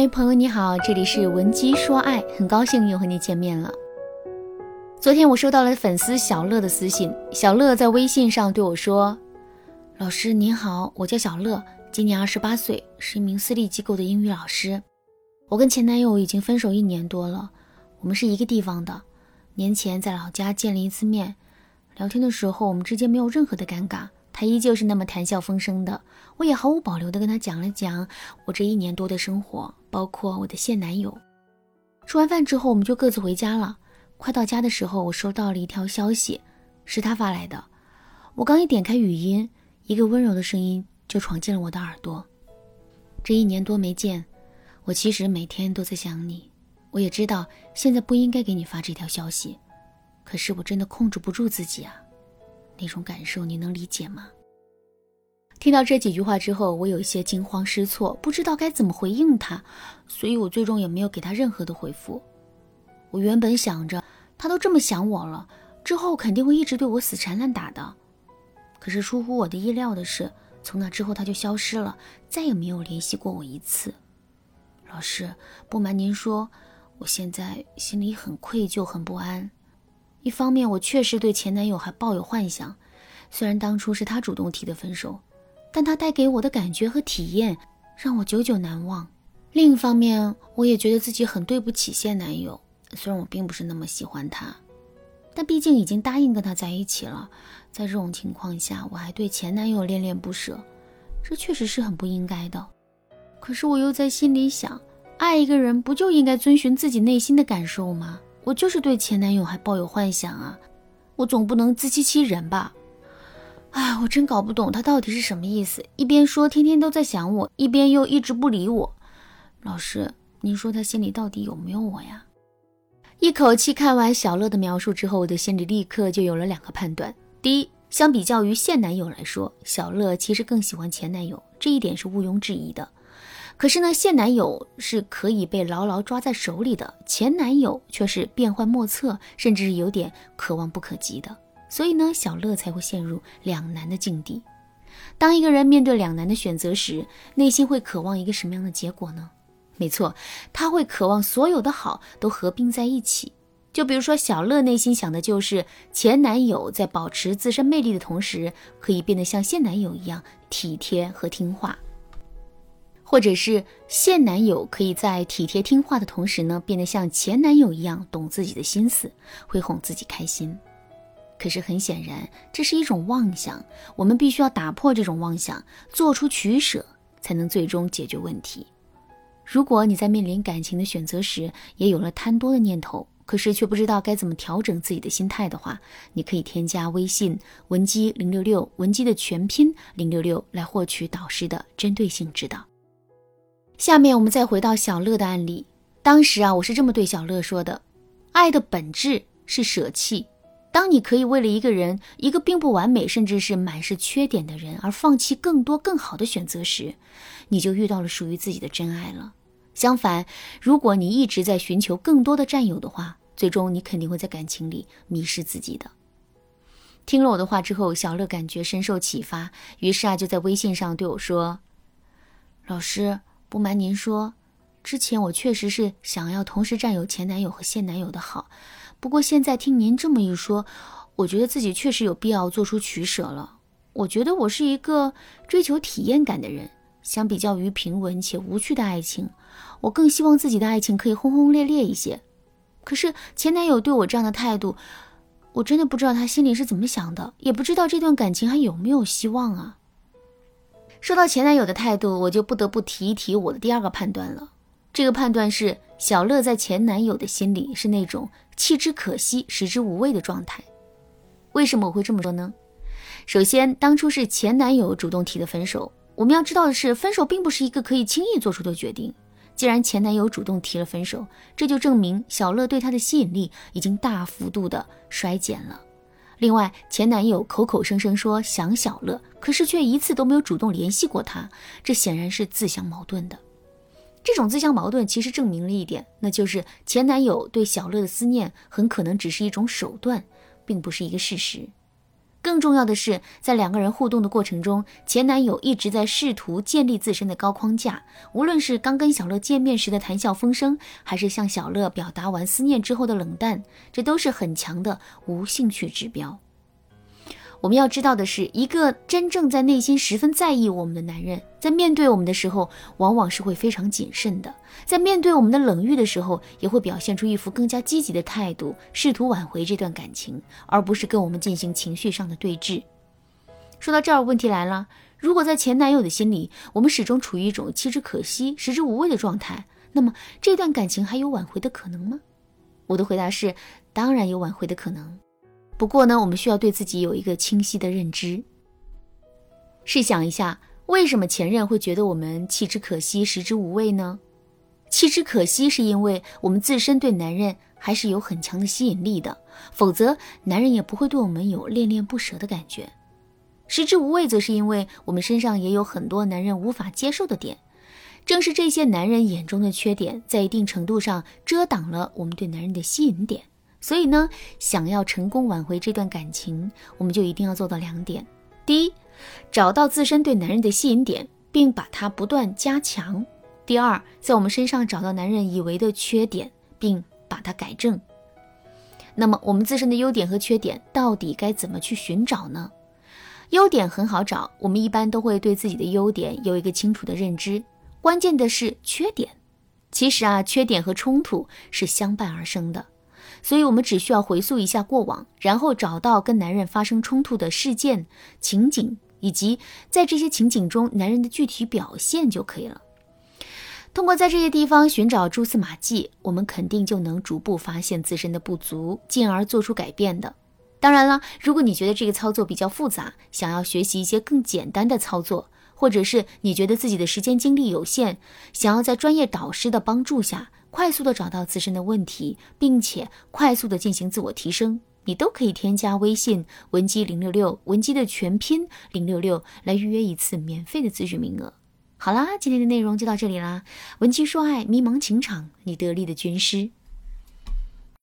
嗨，朋友你好，这里是文姬说爱，很高兴又和你见面了。昨天我收到了粉丝小乐的私信，小乐在微信上对我说：“老师您好，我叫小乐，今年二十八岁，是一名私立机构的英语老师。我跟前男友已经分手一年多了，我们是一个地方的，年前在老家见了一次面，聊天的时候我们之间没有任何的尴尬。”他依旧是那么谈笑风生的，我也毫无保留地跟他讲了讲我这一年多的生活，包括我的现男友。吃完饭之后，我们就各自回家了。快到家的时候，我收到了一条消息，是他发来的。我刚一点开语音，一个温柔的声音就闯进了我的耳朵。这一年多没见，我其实每天都在想你。我也知道现在不应该给你发这条消息，可是我真的控制不住自己啊。那种感受你能理解吗？听到这几句话之后，我有一些惊慌失措，不知道该怎么回应他，所以我最终也没有给他任何的回复。我原本想着他都这么想我了，之后肯定会一直对我死缠烂打的。可是出乎我的意料的是，从那之后他就消失了，再也没有联系过我一次。老师，不瞒您说，我现在心里很愧疚，很不安。一方面，我确实对前男友还抱有幻想，虽然当初是他主动提的分手，但他带给我的感觉和体验让我久久难忘。另一方面，我也觉得自己很对不起现男友，虽然我并不是那么喜欢他，但毕竟已经答应跟他在一起了，在这种情况下，我还对前男友恋恋不舍，这确实是很不应该的。可是我又在心里想，爱一个人不就应该遵循自己内心的感受吗？我就是对前男友还抱有幻想啊，我总不能自欺欺人吧？哎，我真搞不懂他到底是什么意思，一边说天天都在想我，一边又一直不理我。老师，您说他心里到底有没有我呀？一口气看完小乐的描述之后，我的心里立刻就有了两个判断：第一，相比较于现男友来说，小乐其实更喜欢前男友，这一点是毋庸置疑的。可是呢，现男友是可以被牢牢抓在手里的，前男友却是变幻莫测，甚至是有点可望不可及的。所以呢，小乐才会陷入两难的境地。当一个人面对两难的选择时，内心会渴望一个什么样的结果呢？没错，他会渴望所有的好都合并在一起。就比如说，小乐内心想的就是前男友在保持自身魅力的同时，可以变得像现男友一样体贴和听话。或者是现男友可以在体贴听话的同时呢，变得像前男友一样懂自己的心思，会哄自己开心。可是很显然，这是一种妄想，我们必须要打破这种妄想，做出取舍，才能最终解决问题。如果你在面临感情的选择时，也有了贪多的念头，可是却不知道该怎么调整自己的心态的话，你可以添加微信文姬零六六，文姬的全拼零六六，来获取导师的针对性指导。下面我们再回到小乐的案例。当时啊，我是这么对小乐说的：“爱的本质是舍弃。当你可以为了一个人，一个并不完美，甚至是满是缺点的人，而放弃更多更好的选择时，你就遇到了属于自己的真爱了。相反，如果你一直在寻求更多的占有的话，最终你肯定会在感情里迷失自己的。”听了我的话之后，小乐感觉深受启发，于是啊，就在微信上对我说：“老师。”不瞒您说，之前我确实是想要同时占有前男友和现男友的好，不过现在听您这么一说，我觉得自己确实有必要做出取舍了。我觉得我是一个追求体验感的人，相比较于平稳且无趣的爱情，我更希望自己的爱情可以轰轰烈烈一些。可是前男友对我这样的态度，我真的不知道他心里是怎么想的，也不知道这段感情还有没有希望啊。说到前男友的态度，我就不得不提一提我的第二个判断了。这个判断是小乐在前男友的心里是那种弃之可惜、食之无味的状态。为什么我会这么说呢？首先，当初是前男友主动提的分手。我们要知道的是，分手并不是一个可以轻易做出的决定。既然前男友主动提了分手，这就证明小乐对他的吸引力已经大幅度的衰减了。另外，前男友口口声声说想小乐，可是却一次都没有主动联系过他，这显然是自相矛盾的。这种自相矛盾其实证明了一点，那就是前男友对小乐的思念很可能只是一种手段，并不是一个事实。更重要的是，在两个人互动的过程中，前男友一直在试图建立自身的高框架，无论是刚跟小乐见面时的谈笑风生，还是向小乐表达完思念之后的冷淡，这都是很强的无兴趣指标。我们要知道的是，一个真正在内心十分在意我们的男人，在面对我们的时候，往往是会非常谨慎的；在面对我们的冷遇的时候，也会表现出一副更加积极的态度，试图挽回这段感情，而不是跟我们进行情绪上的对峙。说到这儿，问题来了：如果在前男友的心里，我们始终处于一种弃之可惜、食之无味的状态，那么这段感情还有挽回的可能吗？我的回答是：当然有挽回的可能。不过呢，我们需要对自己有一个清晰的认知。试想一下，为什么前任会觉得我们弃之可惜、食之无味呢？弃之可惜是因为我们自身对男人还是有很强的吸引力的，否则男人也不会对我们有恋恋不舍的感觉。食之无味则是因为我们身上也有很多男人无法接受的点，正是这些男人眼中的缺点，在一定程度上遮挡了我们对男人的吸引点。所以呢，想要成功挽回这段感情，我们就一定要做到两点：第一，找到自身对男人的吸引点，并把它不断加强；第二，在我们身上找到男人以为的缺点，并把它改正。那么，我们自身的优点和缺点到底该怎么去寻找呢？优点很好找，我们一般都会对自己的优点有一个清楚的认知。关键的是缺点，其实啊，缺点和冲突是相伴而生的。所以，我们只需要回溯一下过往，然后找到跟男人发生冲突的事件、情景，以及在这些情景中男人的具体表现就可以了。通过在这些地方寻找蛛丝马迹，我们肯定就能逐步发现自身的不足，进而做出改变的。当然了，如果你觉得这个操作比较复杂，想要学习一些更简单的操作，或者是你觉得自己的时间精力有限，想要在专业导师的帮助下。快速的找到自身的问题，并且快速的进行自我提升，你都可以添加微信文姬零六六，文姬的全拼零六六来预约一次免费的咨询名额。好啦，今天的内容就到这里啦，文姬说爱，迷茫情场，你得力的军师。